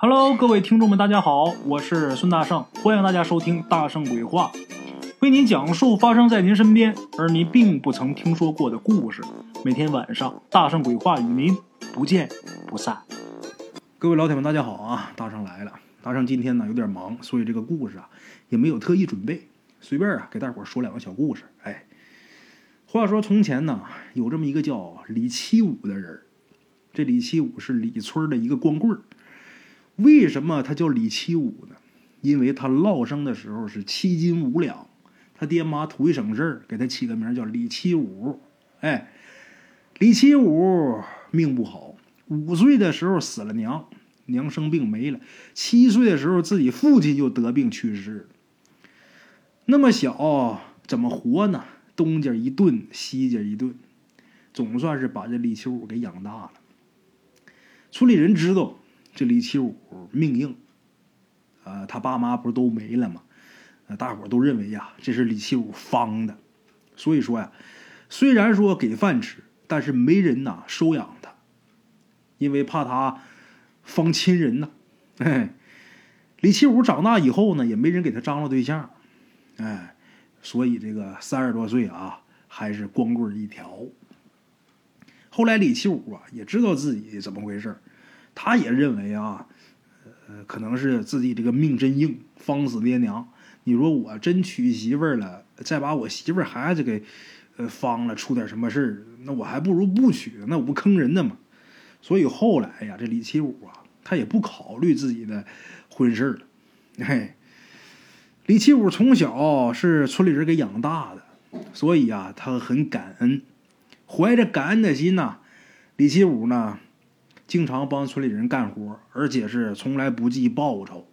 Hello，各位听众们，大家好，我是孙大圣，欢迎大家收听《大圣鬼话》，为您讲述发生在您身边而您并不曾听说过的故事。每天晚上，《大圣鬼话》与您不见不散。各位老铁们，大家好啊！大圣来了。大圣今天呢有点忙，所以这个故事啊也没有特意准备，随便啊给大伙说两个小故事。哎，话说从前呢有这么一个叫李七武的人，这李七武是李村的一个光棍儿。为什么他叫李七五呢？因为他落生的时候是七斤五两，他爹妈图一省事儿，给他起个名叫李七五。哎，李七五命不好，五岁的时候死了娘，娘生病没了；七岁的时候自己父亲就得病去世。那么小怎么活呢？东家一顿，西家一顿，总算是把这李七武给养大了。村里人知道。这李七武命硬，呃，他爸妈不是都没了吗？呃，大伙都认为呀，这是李七武方的。所以说呀，虽然说给饭吃，但是没人呐收养他，因为怕他方亲人呐。哎，李七武长大以后呢，也没人给他张罗对象，哎，所以这个三十多岁啊，还是光棍一条。后来李七武啊，也知道自己怎么回事他也认为啊，呃，可能是自己这个命真硬，方死爹娘。你说我真娶媳妇儿了，再把我媳妇儿孩子给呃方了，出点什么事儿，那我还不如不娶，那我不坑人的吗？所以后来呀，这李七武啊，他也不考虑自己的婚事了。嘿，李七武从小是村里人给养大的，所以啊，他很感恩，怀着感恩的心呐，李七武呢。经常帮村里人干活，而且是从来不计报酬。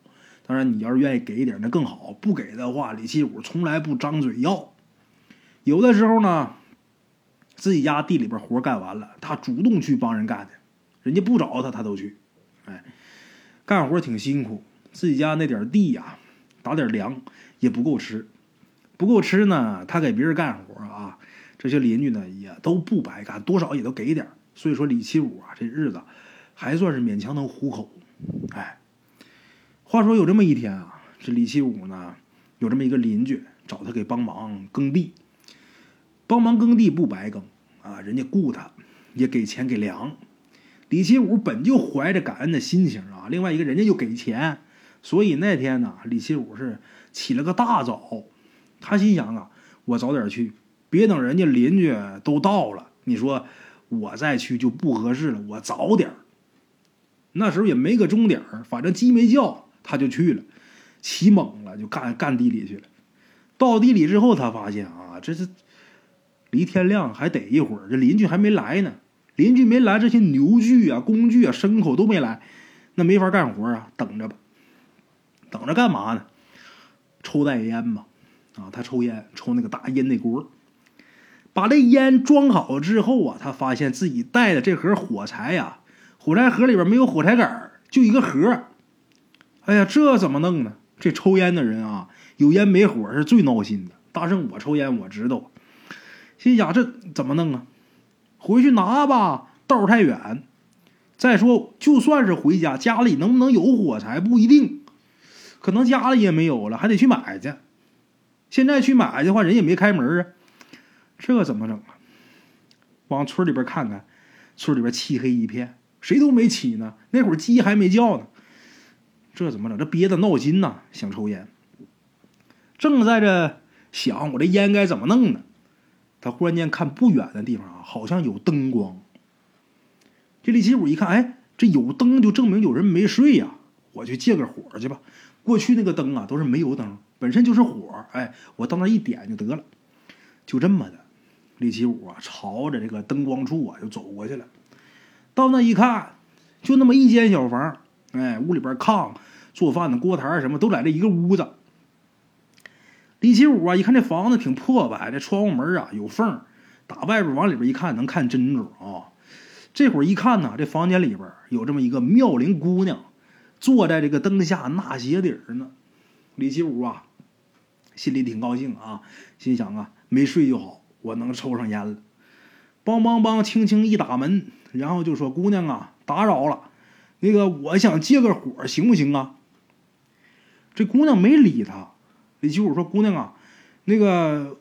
当然，你要是愿意给一点，那更好；不给的话，李七武从来不张嘴要。有的时候呢，自己家地里边活干完了，他主动去帮人干去，人家不找他，他都去。哎，干活挺辛苦，自己家那点地呀，打点粮也不够吃，不够吃呢，他给别人干活啊，这些邻居呢也都不白干，多少也都给点。所以说，李七武啊，这日子。还算是勉强能糊口，哎，话说有这么一天啊，这李七武呢，有这么一个邻居找他给帮忙耕地，帮忙耕地不白耕啊，人家雇他，也给钱给粮。李七武本就怀着感恩的心情啊，另外一个人家又给钱，所以那天呢，李七武是起了个大早，他心想啊，我早点去，别等人家邻居都到了，你说我再去就不合适了，我早点那时候也没个钟点儿，反正鸡没叫，他就去了，起猛了，就干干地里去了。到地里之后，他发现啊，这是离天亮还得一会儿，这邻居还没来呢。邻居没来，这些牛具啊、工具啊、牲口都没来，那没法干活啊，等着吧。等着干嘛呢？抽袋烟吧，啊，他抽烟，抽那个大烟那锅。把这烟装好之后啊，他发现自己带的这盒火柴呀。火柴盒里边没有火柴杆就一个盒。哎呀，这怎么弄呢？这抽烟的人啊，有烟没火是最闹心的。大圣，我抽烟我知道，心想这怎么弄啊？回去拿吧，道太远。再说，就算是回家，家里能不能有火柴不一定，可能家里也没有了，还得去买去。现在去买的话，人也没开门啊，这怎么整啊？往村里边看看，村里边漆黑一片。谁都没起呢，那会儿鸡还没叫呢，这怎么整？这憋得闹心呐，想抽烟。正在这想，我这烟该怎么弄呢？他忽然间看不远的地方啊，好像有灯光。这李七武一看，哎，这有灯就证明有人没睡呀，我去借个火去吧。过去那个灯啊都是煤油灯，本身就是火，哎，我到那一点就得了。就这么的，李七武啊，朝着这个灯光处啊就走过去了。到那一看，就那么一间小房，哎，屋里边炕、做饭的锅台什么都在这一个屋子。李七武啊，一看这房子挺破败，这窗户门啊有缝，打外边往里边一看能看真主啊。这会儿一看呢，这房间里边有这么一个妙龄姑娘，坐在这个灯下纳鞋底儿呢。李七武啊，心里挺高兴啊，心想啊，没睡就好，我能抽上烟了。梆梆梆，轻轻一打门。然后就说：“姑娘啊，打扰了，那个我想借个火，行不行啊？”这姑娘没理他。李七武说：“姑娘啊，那个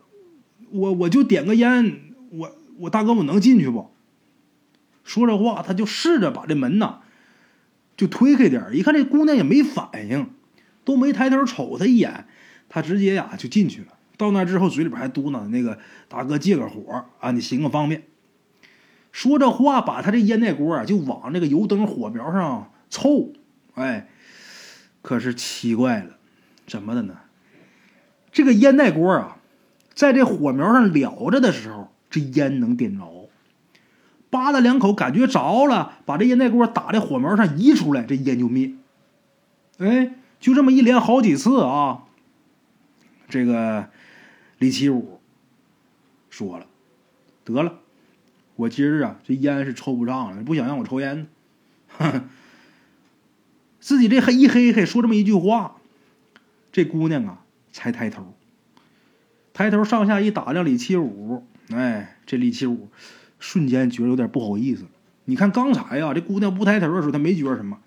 我我就点个烟，我我大哥我能进去不？”说这话，他就试着把这门呐就推开点一看这姑娘也没反应，都没抬头瞅他一眼，他直接呀就进去了。到那之后，嘴里边还嘟囔：“那个大哥借个火啊，你行个方便。”说这话，把他这烟袋锅啊就往那个油灯火苗上凑。哎，可是奇怪了，怎么的呢？这个烟袋锅啊，在这火苗上燎着的时候，这烟能点着。扒拉两口，感觉着了，把这烟袋锅打在火苗上移出来，这烟就灭。哎，就这么一连好几次啊。这个。李七武说了：“得了，我今儿啊，这烟是抽不上了，不想让我抽烟。自己这黑一黑黑说这么一句话，这姑娘啊才抬头，抬头上下一打量李七五，哎，这李七五瞬间觉得有点不好意思。你看刚才呀，这姑娘不抬头的时候，他没觉得什么，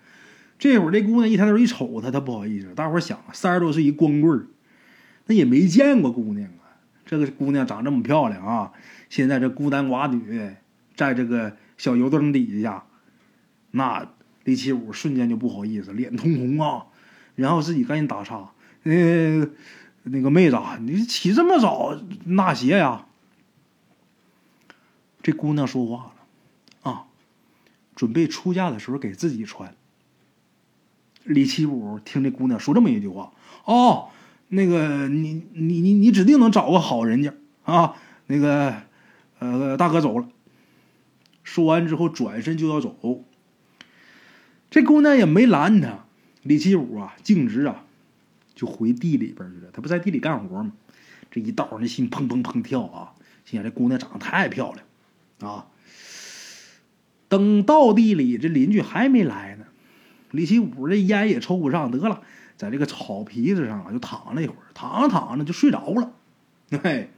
这会儿这姑娘一抬头一瞅他，他不好意思。大伙儿想，三十多岁一光棍儿那也没见过姑娘啊。”这个姑娘长这么漂亮啊！现在这孤男寡女，在这个小油灯底下，那李七武瞬间就不好意思，脸通红啊！然后自己赶紧打岔：“呃，那个妹子，你起这么早纳鞋呀？”这姑娘说话了：“啊，准备出嫁的时候给自己穿。”李七武听这姑娘说这么一句话：“哦。”那个，你你你你指定能找个好人家啊！那个，呃，大哥走了。说完之后，转身就要走。这姑娘也没拦他。李七武啊，径直啊，就回地里边去了。他不在地里干活吗？这一道那心砰砰砰跳啊！心想这姑娘长得太漂亮啊！等到地里，这邻居还没来呢。李七武这烟也抽不上，得了。在这个草皮子上啊，就躺了一会儿，躺着躺着就睡着了。嘿，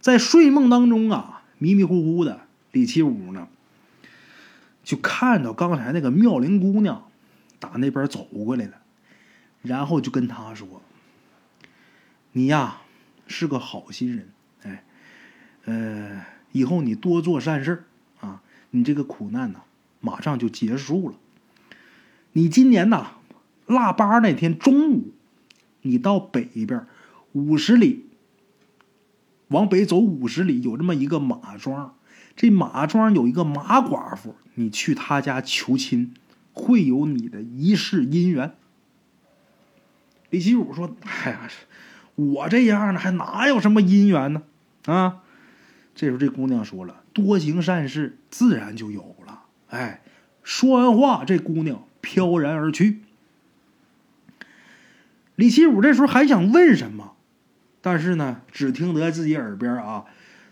在睡梦当中啊，迷迷糊糊的，李七武呢，就看到刚才那个妙龄姑娘打那边走过来了，然后就跟他说：“你呀是个好心人，哎，呃，以后你多做善事啊，你这个苦难呐马上就结束了。你今年呐。”腊八那天中午，你到北边五十里，往北走五十里，有这么一个马庄。这马庄有一个马寡妇，你去他家求亲，会有你的一世姻缘。李奇武说：“哎呀，我这样的还哪有什么姻缘呢？啊！”这时候这姑娘说了：“多行善事，自然就有了。”哎，说完话，这姑娘飘然而去。李七武这时候还想问什么，但是呢，只听得自己耳边啊，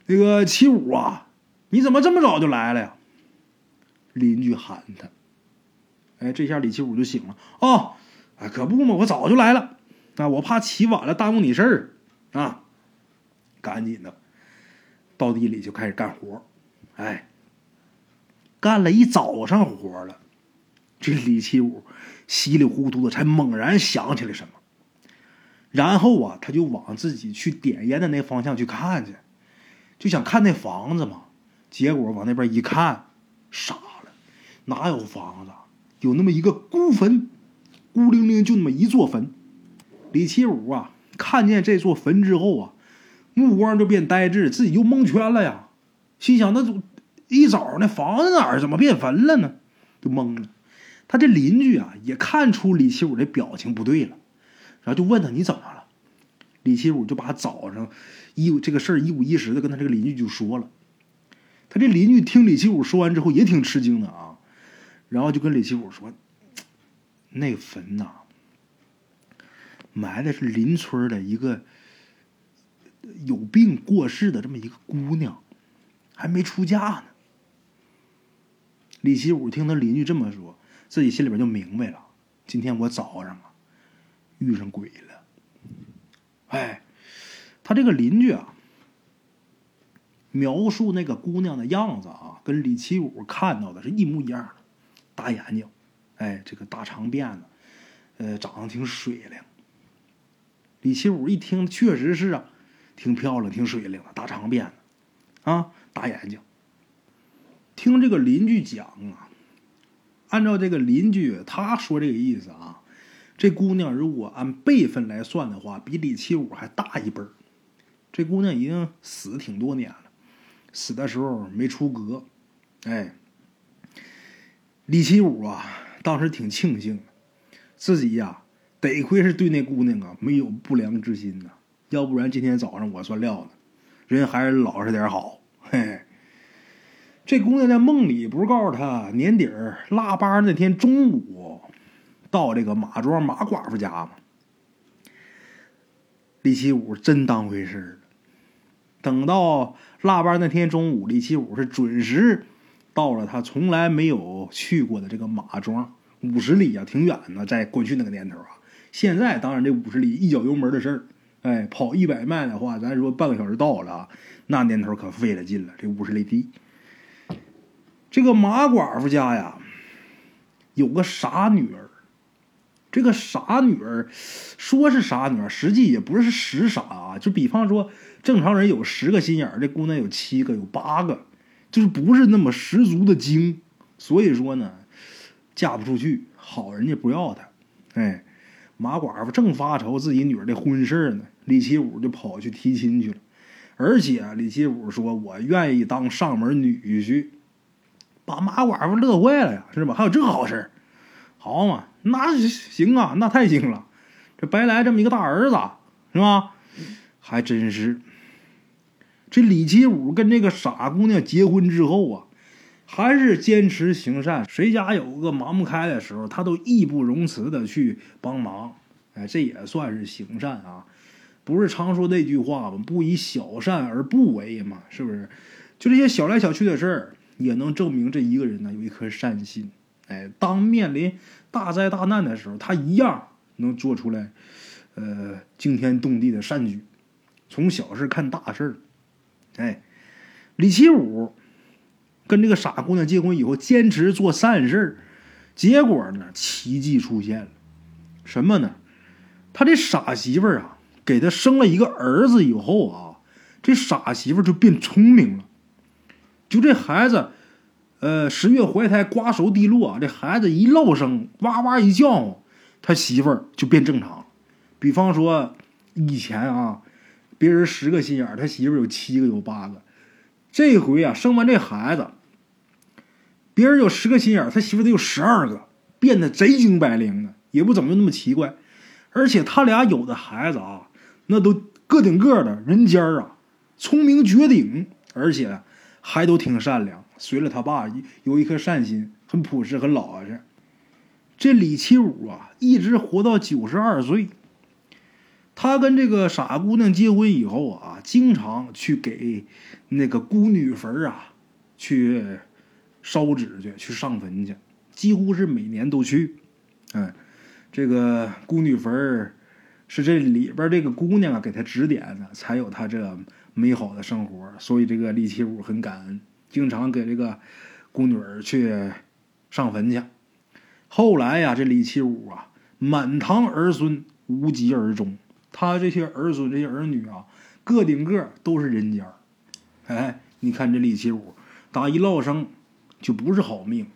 那个七武啊，你怎么这么早就来了呀？邻居喊他。哎，这下李七武就醒了。哦，哎，可不嘛，我早就来了。啊，我怕起晚了耽误你事儿啊，赶紧的到地里就开始干活。哎，干了一早上活了，这李七武稀里糊涂的才猛然想起来什么。然后啊，他就往自己去点烟的那方向去看去，就想看那房子嘛。结果往那边一看，傻了，哪有房子？有那么一个孤坟，孤零零就那么一座坟。李七武啊，看见这座坟之后啊，目光就变呆滞，自己就蒙圈了呀。心想：那一早那房子哪儿怎么变坟了呢？就懵了。他这邻居啊，也看出李七武这表情不对了。然后就问他你怎么了？李七武就把早上一这个事儿一五一十的跟他这个邻居就说了。他这邻居听李七武说完之后也挺吃惊的啊，然后就跟李七武说：“那坟呐，埋的是邻村的一个有病过世的这么一个姑娘，还没出嫁呢。”李七武听他邻居这么说，自己心里边就明白了：今天我早上啊。遇上鬼了，哎，他这个邻居啊，描述那个姑娘的样子啊，跟李七武看到的是一模一样的，大眼睛，哎，这个大长辫子，呃，长得挺水灵。李七武一听，确实是啊，挺漂亮，挺水灵的，大长辫子，啊，大眼睛。听这个邻居讲啊，按照这个邻居他说这个意思啊，这姑娘如果按辈分来算的话，比李七武还大一辈儿。这姑娘已经死挺多年了，死的时候没出阁，哎。李七武啊，当时挺庆幸，自己呀，得亏是对那姑娘啊没有不良之心呐，要不然今天早上我算撂了，人还是老实点好。嘿，这姑娘在梦里不是告诉他年底腊八那天中午到这个马庄马寡妇家嘛？李七武真当回事了。等到腊八那天中午，李七武是准时。到了他从来没有去过的这个马庄，五十里啊，挺远的。在过去那个年头啊，现在当然这五十里一脚油门的事儿，哎，跑一百迈的话，咱说半个小时到了啊。那年头可费了劲了，这五十里地。这个马寡妇家呀，有个傻女儿。这个傻女儿说是傻女儿，实际也不是实傻啊。就比方说，正常人有十个心眼儿，这姑娘有七个，有八个。就是不是那么十足的精，所以说呢，嫁不出去，好人家不要她。哎，马寡妇正发愁自己女儿的婚事呢，李七武就跑去提亲去了。而且李七武说：“我愿意当上门女婿。”把马寡妇乐坏了呀，是吧？还有这好事儿好嘛？那行啊，那太行了，这白来这么一个大儿子，是吧？还真是。这李七武跟这个傻姑娘结婚之后啊，还是坚持行善。谁家有个忙不开的时候，他都义不容辞的去帮忙。哎，这也算是行善啊！不是常说那句话吗？不以小善而不为嘛，是不是？就这些小来小去的事儿，也能证明这一个人呢有一颗善心。哎，当面临大灾大难的时候，他一样能做出来，呃，惊天动地的善举。从小事看大事儿。哎，李七武跟这个傻姑娘结婚以后，坚持做善事结果呢，奇迹出现了。什么呢？他这傻媳妇儿啊，给他生了一个儿子以后啊，这傻媳妇儿就变聪明了。就这孩子，呃，十月怀胎，瓜熟蒂落，这孩子一落声，哇哇一叫，他媳妇儿就变正常了。比方说以前啊。别人十个心眼儿，他媳妇儿有七个有八个。这回啊，生完这孩子，别人有十个心眼儿，他媳妇儿得有十二个，变得贼精白灵的，也不怎么那么奇怪。而且他俩有的孩子啊，那都个顶个的人尖儿啊，聪明绝顶，而且还都挺善良。随了他爸，有一颗善心，很朴实，很老实。这李七武啊，一直活到九十二岁。他跟这个傻姑娘结婚以后啊，经常去给那个孤女坟啊去烧纸去，去上坟去，几乎是每年都去。哎，这个孤女坟是这里边这个姑娘啊给他指点的，才有他这美好的生活。所以这个李七武很感恩，经常给这个孤女儿去上坟去。后来呀，这李七武啊，满堂儿孙无疾而终。他这些儿孙、这些儿女啊，个顶个都是人家。哎，你看这李七武，打一落生就不是好命，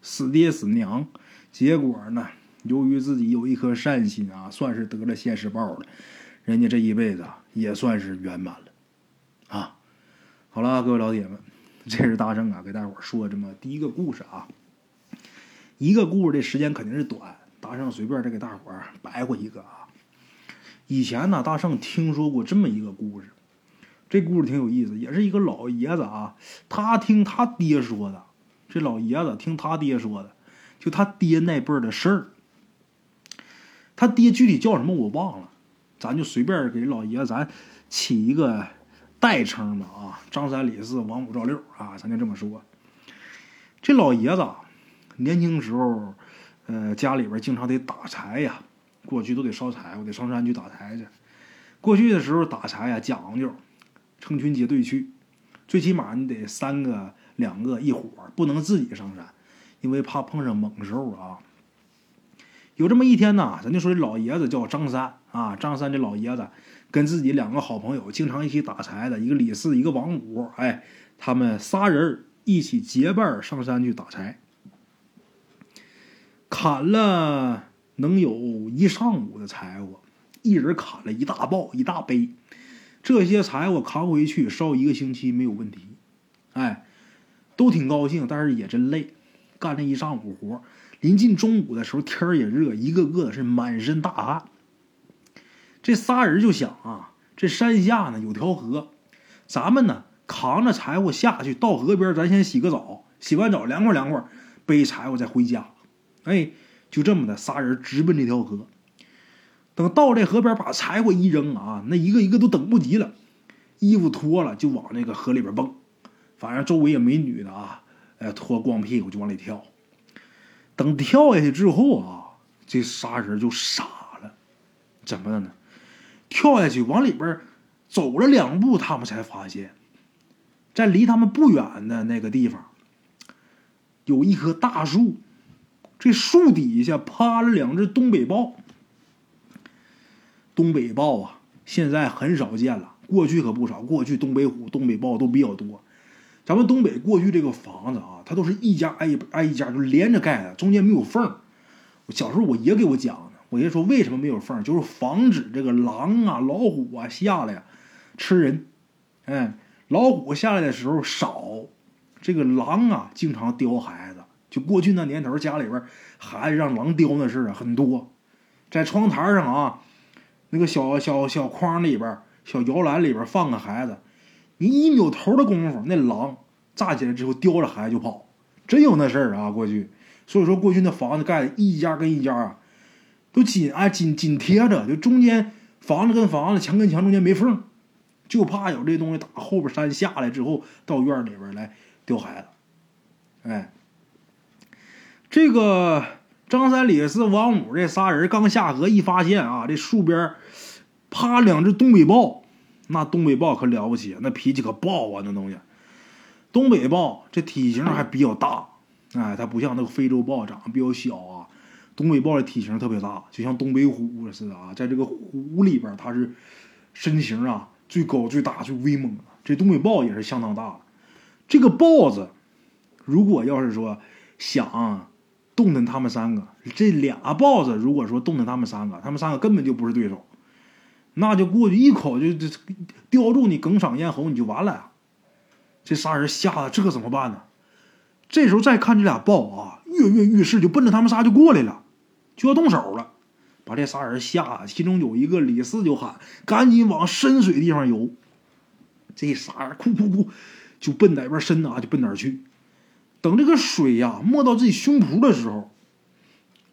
死爹死娘。结果呢，由于自己有一颗善心啊，算是得了现世报了。人家这一辈子也算是圆满了。啊，好了，各位老铁们，这是大圣啊，给大伙说这么第一个故事啊。一个故事的时间肯定是短，大圣随便再给大伙白话一个啊。以前呢，大圣听说过这么一个故事，这故事挺有意思，也是一个老爷子啊，他听他爹说的，这老爷子听他爹说的，就他爹那辈儿的事儿。他爹具体叫什么我忘了，咱就随便给老爷子咱起一个代称吧啊，张三李四王五赵六啊，咱就这么说。这老爷子年轻时候，呃，家里边经常得打柴呀。过去都得烧柴，我得上山去打柴去。过去的时候打柴呀讲究，成群结队去，最起码你得三个、两个一伙，不能自己上山，因为怕碰上猛兽啊。有这么一天呢，咱就说这老爷子叫张三啊，张三这老爷子跟自己两个好朋友经常一起打柴的，一个李四，一个王五，哎，他们仨人一起结伴上山去打柴，砍了能有一上午的柴火，一人砍了一大抱一大背，这些柴火扛回去烧一个星期没有问题，哎，都挺高兴，但是也真累，干了一上午活。临近中午的时候，天儿也热，一个个的是满身大汗。这仨人就想啊，这山下呢有条河，咱们呢扛着柴火下去，到河边咱先洗个澡，洗完澡凉快凉快，背柴火再回家。哎，就这么的，仨人直奔这条河。等到这河边，把柴火一扔啊，那一个一个都等不及了，衣服脱了就往那个河里边蹦。反正周围也没女的啊，哎，脱光屁股就往里跳。等跳下去之后啊，这仨人就傻了，怎么了呢？跳下去往里边走了两步，他们才发现，在离他们不远的那个地方，有一棵大树，这树底下趴了两只东北豹。东北豹啊，现在很少见了，过去可不少。过去东北虎、东北豹都比较多。咱们东北过去这个房子啊，它都是一家挨一挨一家就连着盖的，中间没有缝我小时候我爷给我讲的，我爷说为什么没有缝就是防止这个狼啊、老虎啊下来呀吃人。哎，老虎下来的时候少，这个狼啊经常叼孩子。就过去那年头，家里边孩子让狼叼那事儿啊很多，在窗台上啊，那个小小小筐里边、小摇篮里边放个孩子。你一扭头的功夫，那狼炸起来之后叼着孩子就跑，真有那事儿啊！过去，所以说过去那房子盖的一家跟一家啊，都紧挨紧紧贴着，就中间房子跟房子、墙跟墙中间没缝，就怕有这东西打后边山下来之后到院里边来叼孩子。哎，这个张三李四王五这仨人刚下河，一发现啊，这树边趴两只东北豹。那东北豹可了不起，那脾气可暴啊！那东西，东北豹这体型还比较大，哎，它不像那个非洲豹长得比较小啊。东北豹的体型特别大，就像东北虎似的啊。在这个虎里边，它是身形啊最高、最大、最威猛。这东北豹也是相当大的。这个豹子，如果要是说想动弹他们三个，这俩豹子如果说动弹他们三个，他们三个根本就不是对手。那就过去一口就就叼住你，哽嗓咽喉，你就完了。这仨人吓得这可怎么办呢？这时候再看这俩豹啊，跃跃欲试，就奔着他们仨就过来了，就要动手了。把这仨人吓得，其中有一个李四就喊：“赶紧往深水地方游！”这仨人哭哭哭，就奔哪边深啊，就奔哪去。等这个水呀没到自己胸脯的时候，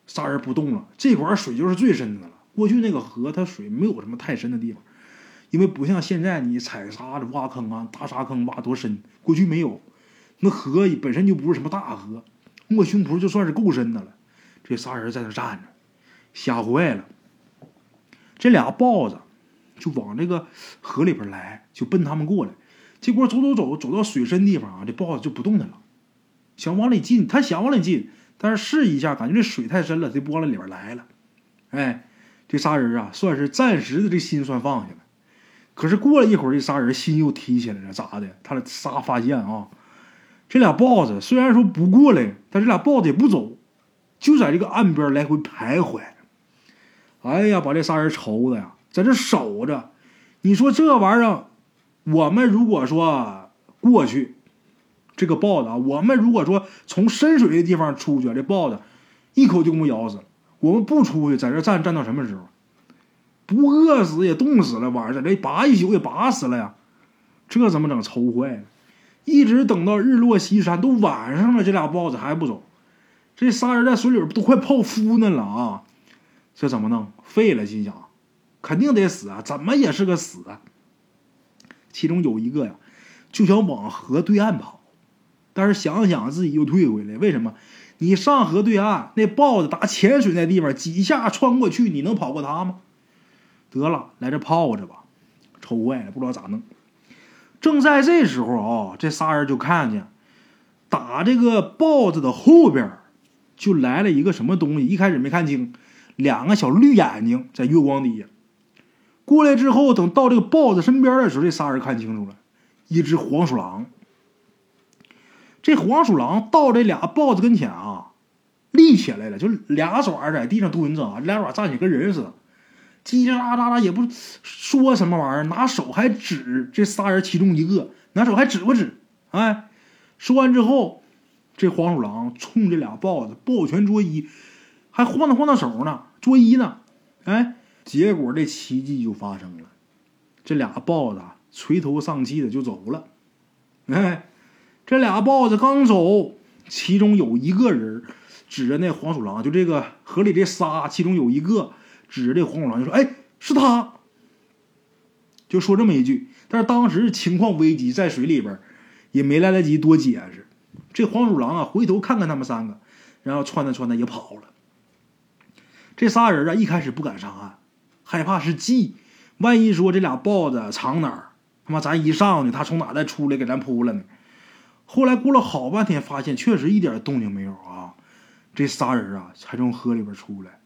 仨人不动了。这管水就是最深的了。过去那个河，它水没有什么太深的地方，因为不像现在你采沙子挖坑啊，大沙坑挖多深。过去没有，那河本身就不是什么大河，没胸脯就算是够深的了。这仨人在那站着，吓坏了。这俩豹子就往这个河里边来，就奔他们过来。结果走走走，走到水深地方啊，这豹子就不动弹了，想往里进，他想往里进，但是试一下，感觉这水太深了，就不往里边来了。哎。这仨人啊，算是暂时的这心算放下了。可是过了一会儿，这仨人心又提起来了，咋的？他俩仨发现啊，这俩豹子虽然说不过来，但这俩豹子也不走，就在这个岸边来回徘徊。哎呀，把这仨人愁的呀，在这守着。你说这玩意儿，我们如果说过去，这个豹子啊，我们如果说从深水的地方出去，这豹子一口就给我咬死了。我们不出去，在这站站到什么时候？不饿死也冻死了，晚上在这拔一宿也拔死了呀！这怎么整？愁坏了！一直等到日落西山，都晚上了，这俩豹子还不走。这仨人在水里都快泡芙呢了啊！这怎么弄？废了！心想，肯定得死啊！怎么也是个死！其中有一个呀，就想往河对岸跑，但是想想自己又退回来，为什么？你上河对岸，那豹子打潜水那地方，几下穿过去，你能跑过它吗？得了，来这泡着吧，愁坏了，不知道咋弄。正在这时候啊，这仨人就看见打这个豹子的后边就来了一个什么东西，一开始没看清，两个小绿眼睛在月光底下。过来之后，等到这个豹子身边的时候，这仨人看清楚了，一只黄鼠狼。这黄鼠狼到这俩豹子跟前啊，立起来了，就俩爪在地上蹲着啊，俩爪站起跟人似的，叽叽喳喳的也不说什么玩意儿，拿手还指这仨人其中一个，拿手还指不指？哎，说完之后，这黄鼠狼冲这俩豹子抱拳作揖，还晃荡晃荡手呢，作揖呢。哎，结果这奇迹就发生了，这俩豹子垂头丧气的就走了。哎。这俩豹子刚走，其中有一个人指着那黄鼠狼，就这个河里这仨，其中有一个指着这黄鼠狼就说：“哎，是他。”就说这么一句。但是当时情况危急，在水里边也没来得及多解释。这黄鼠狼啊，回头看看他们三个，然后窜的窜的也跑了。这仨人啊，一开始不敢上岸，害怕是计，万一说这俩豹子藏哪儿，他妈咱一上去，他从哪再出来给咱扑了呢？后来过了好半天，发现确实一点动静没有啊！这仨人啊，才从河里边出来，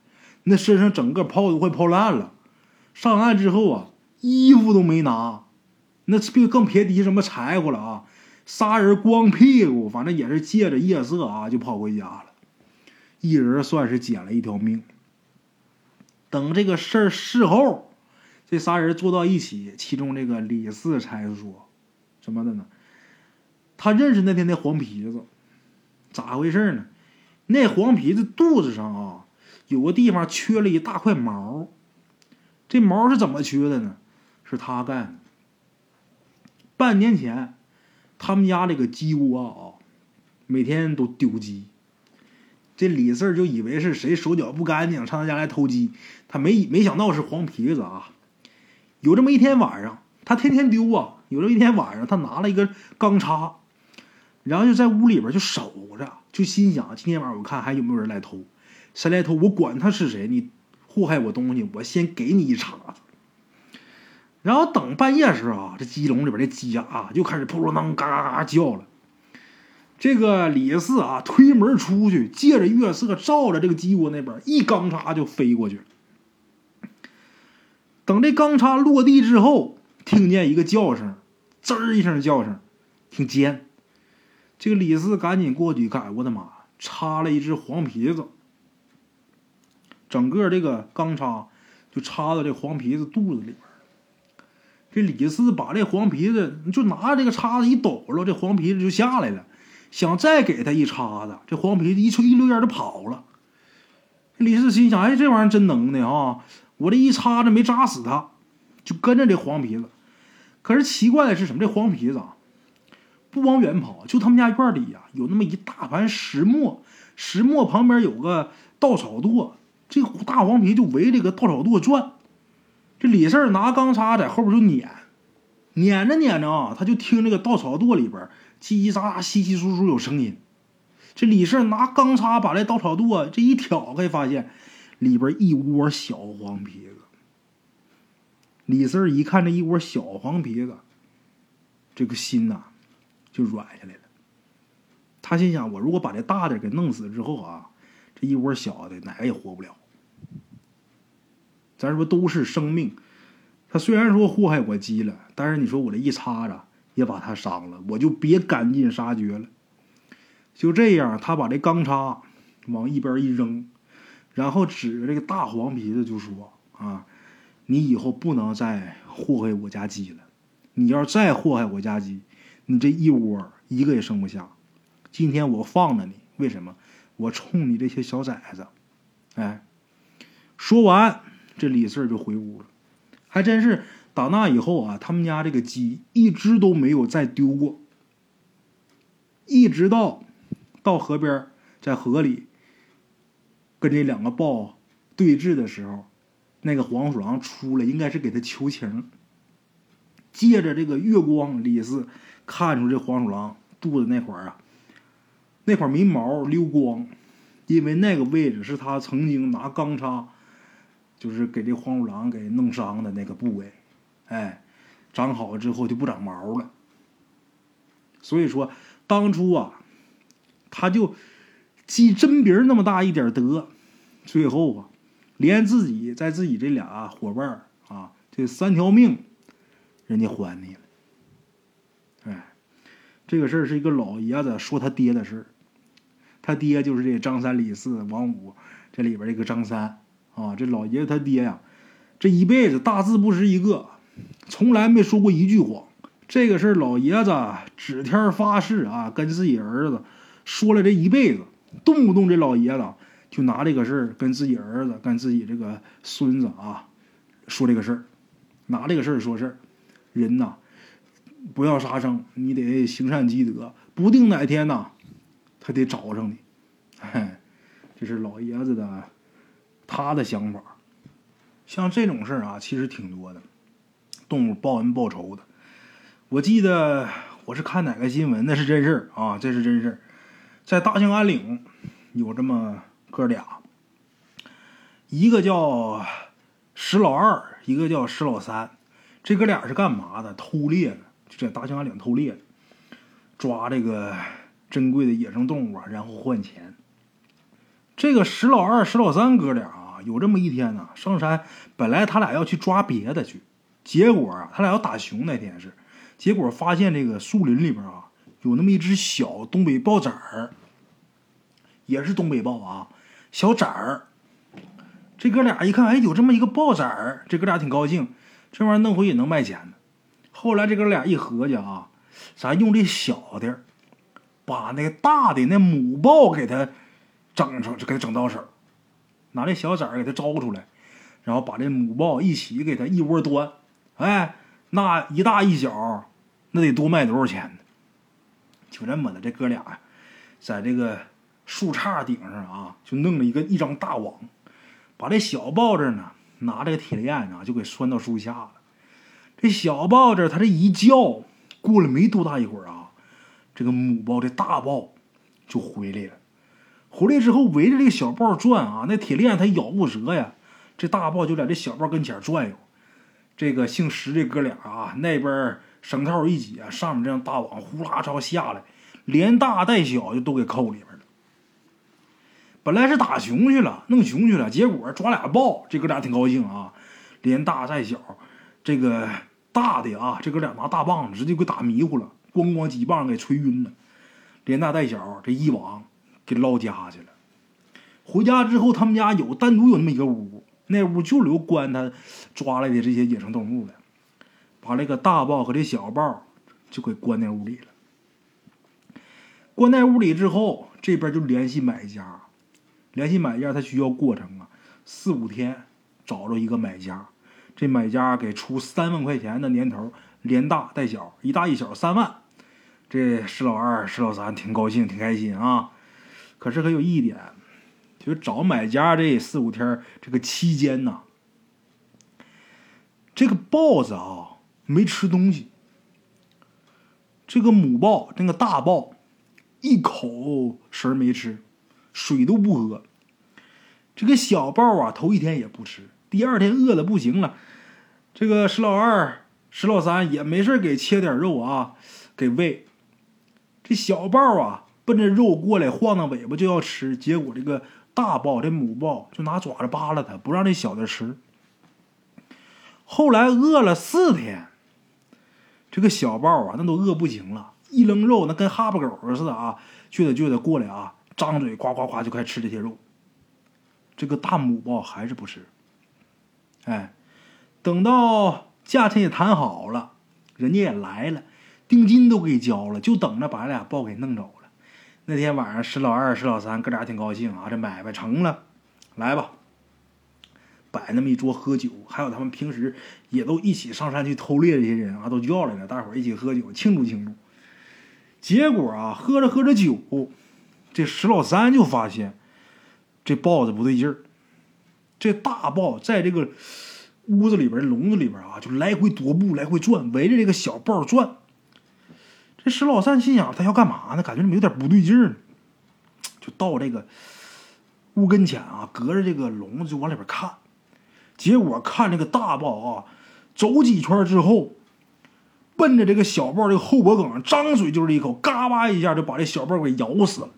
那身上整个泡都快泡烂了。上岸之后啊，衣服都没拿，那更更别提什么柴火了啊！仨人光屁股，反正也是借着夜色啊，就跑回家了。一人算是捡了一条命。等这个事儿事后，这仨人坐到一起，其中这个李四才说：“什么的呢？”他认识那天那黄皮子，咋回事呢？那黄皮子肚子上啊，有个地方缺了一大块毛。这毛是怎么缺的呢？是他干的。半年前，他们家这个鸡窝啊，每天都丢鸡。这李四就以为是谁手脚不干净，上他家来偷鸡。他没没想到是黄皮子啊。有这么一天晚上，他天天丢啊。有这么一天晚上，他拿了一个钢叉。然后就在屋里边就守着，就心想今天晚上我看还有没有人来偷，谁来偷我管他是谁，你祸害我东西，我先给你一茬子。然后等半夜时候啊，这鸡笼里边的鸡啊就开始扑噜囔嘎嘎嘎叫了。这个李四啊推门出去，借着月色照着这个鸡窝那边，一钢叉就飞过去。等这钢叉落地之后，听见一个叫声，滋一声叫声，挺尖。这个李四赶紧过去一看，我的妈！插了一只黄皮子，整个这个钢叉就插到这黄皮子肚子里边这李四把这黄皮子就拿这个叉子一抖了，这黄皮子就下来了。想再给他一叉子，这黄皮子一吹一溜烟就跑了。李四心想：哎，这玩意儿真能耐啊！我这一叉子没扎死他，就跟着这黄皮子。可是奇怪的是什么？这黄皮子啊！不往远跑，就他们家院里呀，有那么一大盘石磨，石磨旁边有个稻草垛，这大黄皮就围这个稻草垛转。这李四拿钢叉在后边就撵，撵着撵着啊，他就听这个稻草垛里边叽叽喳喳、稀稀疏疏有声音。这李四拿钢叉把这稻草垛这一挑开，发现里边一窝小黄皮子。李四一看这一窝小黄皮子，这个心呐。就软下来了。他心想：我如果把这大的给弄死之后啊，这一窝小的哪个也活不了。咱说都是生命，他虽然说祸害我鸡了，但是你说我这一叉子也把他伤了，我就别赶尽杀绝了。就这样，他把这钢叉往一边一扔，然后指着这个大黄皮子就说：“啊，你以后不能再祸害我家鸡了。你要再祸害我家鸡。”你这一窝一个也生不下，今天我放了你，为什么？我冲你这些小崽子，哎！说完，这李四就回屋了。还真是，打那以后啊，他们家这个鸡一只都没有再丢过。一直到到河边，在河里跟这两个豹对峙的时候，那个黄鼠狼出来，应该是给他求情。借着这个月光，李四。看出这黄鼠狼肚子那块儿啊，那块没毛溜光，因为那个位置是他曾经拿钢叉，就是给这黄鼠狼给弄伤的那个部位，哎，长好之后就不长毛了。所以说，当初啊，他就积针鼻那么大一点德，最后啊，连自己在自己这俩伙伴啊，这三条命，人家还你了。这个事儿是一个老爷子说他爹的事儿，他爹就是这张三李四王五这里边这个张三啊，这老爷子他爹呀，这一辈子大字不识一个，从来没说过一句谎。这个事儿，老爷子指天发誓啊，跟自己儿子说了这一辈子，动不动这老爷子就拿这个事儿跟自己儿子、跟自己这个孙子啊说这个事儿，拿这个事儿说事儿。人呐，不要杀生，你得行善积德，不定哪天呐，他得找上你。哎，这是老爷子的他的想法。像这种事儿啊，其实挺多的，动物报恩报仇的。我记得我是看哪个新闻，那是真事儿啊，这是真事儿。在大兴安岭有这么哥俩，一个叫石老二，一个叫石老三。这哥俩是干嘛的？偷猎的，就在大兴安岭偷猎，抓这个珍贵的野生动物啊，然后换钱。这个石老二、石老三哥俩啊，有这么一天呢，上山，本来他俩要去抓别的去，结果啊，他俩要打熊那天是。结果发现这个树林里边啊，有那么一只小东北豹崽儿，也是东北豹啊，小崽儿。这哥俩一看，哎，有这么一个豹崽儿，这哥俩挺高兴，这玩意儿弄回也能卖钱呢。后来这哥俩一合计啊，咱用这小的，把那大的那母豹给它整出，就给它整到手，拿这小崽儿给它招出来，然后把这母豹一起给它一窝端，哎，那一大一小。那得多卖多少钱呢？就这么的，这哥俩在这个树杈顶上啊，就弄了一个一张大网，把这小豹子呢拿这个铁链啊，就给拴到树下了。这小豹子它这一叫，过了没多大一会儿啊，这个母豹这大豹就回来了。回来之后围着这个小豹转啊，那铁链它咬不折呀。这大豹就在这小豹跟前转悠。这个姓石的哥俩啊，那边。绳套一解，上面这样大网呼啦朝下来，连大带小就都给扣里边了。本来是打熊去了，弄熊去了，结果抓俩豹，这哥俩挺高兴啊，连大带小，这个大的啊，这哥俩拿大棒子直接给打迷糊了，咣咣几棒给吹晕了，连大带小这一网给捞家去了。回家之后，他们家有单独有那么一个屋，那屋就留关他抓来的这些野生动物的。把这个大豹和这小豹就给关在屋里了。关在屋里之后，这边就联系买家，联系买家，他需要过程啊，四五天找着一个买家，这买家给出三万块钱的年头，连大带小，一大一小三万。这石老二、石老三挺高兴，挺开心啊。可是可有一点，就找买家这四五天这个期间呢，这个豹子啊。没吃东西，这个母豹，那个大豹，一口食没吃，水都不喝。这个小豹啊，头一天也不吃，第二天饿的不行了。这个石老二、石老三也没事给切点肉啊，给喂。这小豹啊，奔着肉过来，晃荡尾巴就要吃，结果这个大豹，这母豹就拿爪子扒拉它，不让这小的吃。后来饿了四天。这个小豹啊，那都饿不行了，一扔肉，那跟哈巴狗似的啊，就得就得过来啊，张嘴呱呱呱就开始吃这些肉。这个大母豹还是不吃。哎，等到价钱也谈好了，人家也来了，定金都给交了，就等着把俩豹给弄走了。那天晚上，石老二、石老三哥俩挺高兴啊，这买卖成了，来吧。摆那么一桌喝酒，还有他们平时也都一起上山去偷猎这些人啊，都叫来了，大伙一起喝酒庆祝庆祝。结果啊，喝着喝着酒，这石老三就发现这豹子不对劲儿。这大豹在这个屋子里边、笼子里边啊，就来回踱步、来回转，围着这个小豹转。这石老三心想，他要干嘛呢？感觉怎么有点不对劲儿呢？就到这个屋跟前啊，隔着这个笼子就往里边看。结果看这个大豹啊，走几圈之后，奔着这个小豹这个后脖梗张嘴就是一口，嘎巴一下就把这小豹给咬死了。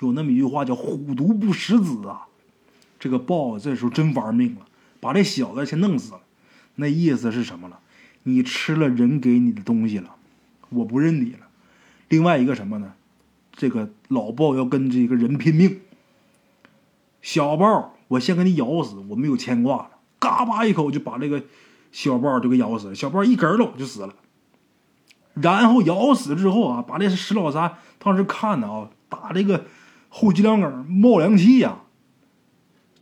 有那么一句话叫“虎毒不食子”啊。这个豹子这时候真玩命了，把这小子先弄死了。那意思是什么了？你吃了人给你的东西了，我不认你了。另外一个什么呢？这个老豹要跟这个人拼命。小豹，我先给你咬死，我没有牵挂了。嘎巴一口就把这个小豹就给咬死了，小豹一咯喽就死了。然后咬死之后啊，把这石老三当时看的啊，打这个后脊梁梗冒凉气呀。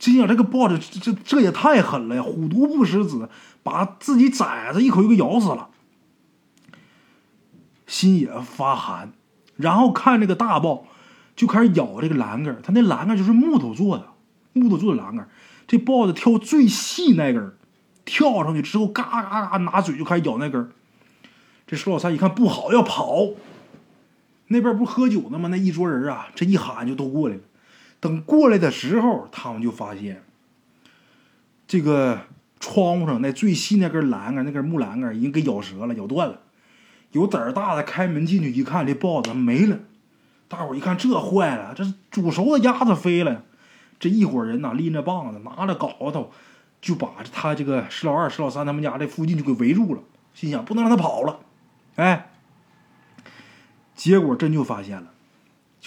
心想这个豹子这这这也太狠了呀！虎毒不食子，把自己崽子一口就给咬死了，心也发寒。然后看这个大豹就开始咬这个栏杆，它那栏杆就是木头做的，木头做的栏杆。这豹子挑最细那根跳上去之后，嘎嘎嘎拿嘴就开始咬那根这石老三一看不好，要跑。那边不喝酒呢吗？那一桌人啊，这一喊就都过来了。等过来的时候，他们就发现，这个窗户上那最细那根栏杆，那根木栏杆已经给咬折了，咬断了。有胆儿大的开门进去一看，这豹子没了。大伙儿一看，这坏了，这煮熟的鸭子飞了。这一伙人呐，拎着棒子，拿着镐头，就把他这个石老二、石老三他们家这附近就给围住了。心想，不能让他跑了。哎，结果真就发现了，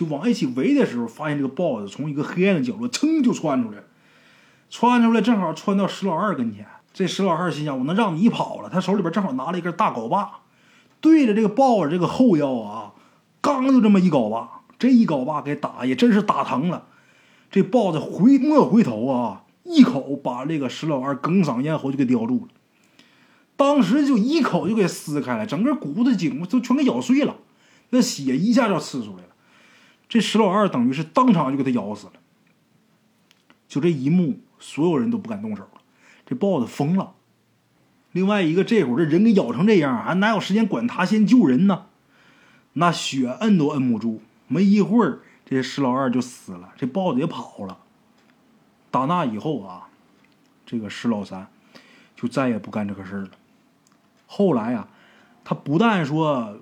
就往一起围的时候，发现这个豹子从一个黑暗的角落噌就窜出来，窜出来正好窜到石老二跟前。这石老二心想，我能让你跑了。他手里边正好拿了一根大镐把，对着这个豹子这个后腰啊，刚就这么一镐把，这一镐把给打也真是打疼了。这豹子回没回头啊，一口把这个石老二哽嗓咽喉就给叼住了。当时就一口就给撕开了，整个骨头颈都全给咬碎了，那血一下就呲出来了。这石老二等于是当场就给他咬死了。就这一幕，所有人都不敢动手了。这豹子疯了。另外一个，这会儿这人给咬成这样，还哪有时间管他先救人呢？那血摁都摁不住，没一会儿，这石老二就死了，这豹子也跑了。打那以后啊，这个石老三就再也不干这个事儿了。后来啊，他不但说，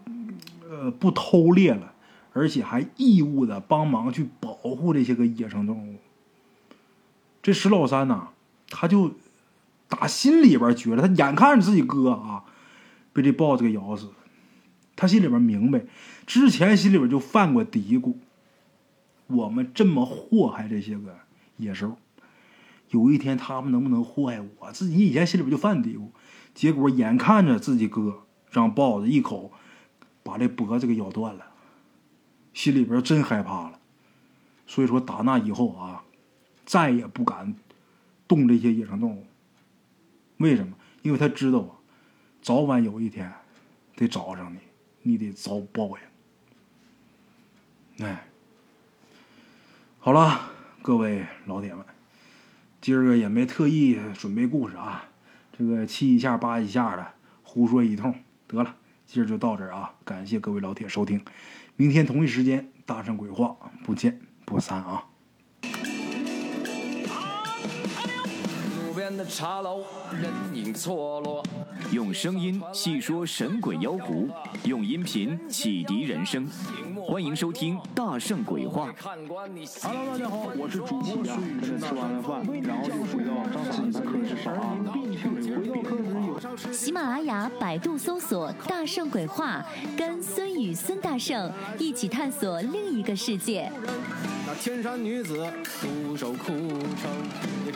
呃，不偷猎了，而且还义务的帮忙去保护这些个野生动物。这石老三呐，他就打心里边觉得，他眼看着自己哥啊被这豹子给咬死，他心里边明白，之前心里边就犯过嘀咕：我们这么祸害这些个野兽，有一天他们能不能祸害我？自己以前心里边就犯嘀咕。结果眼看着自己哥让豹子一口把这脖子给咬断了，心里边真害怕了。所以说打那以后啊，再也不敢动这些野生动物。为什么？因为他知道啊，早晚有一天得找上你，你得遭报应。哎，好了，各位老铁们，今儿个也没特意准备故事啊。这个七一下八一下的胡说一通，得了，今儿就到这儿啊！感谢各位老铁收听，明天同一时间大圣鬼话不见不散啊！边的茶楼，人影错落。用声音细说神鬼妖狐，用音频启迪人生。欢迎收听《大圣鬼话》。Hello，大家好，我是主播孙宇，吃完了饭，然后就回到自己的课室上。喜马拉雅、百度搜索“大圣鬼话”，跟孙宇、孙大圣一起探索另一个世界。那天山女子独守空城，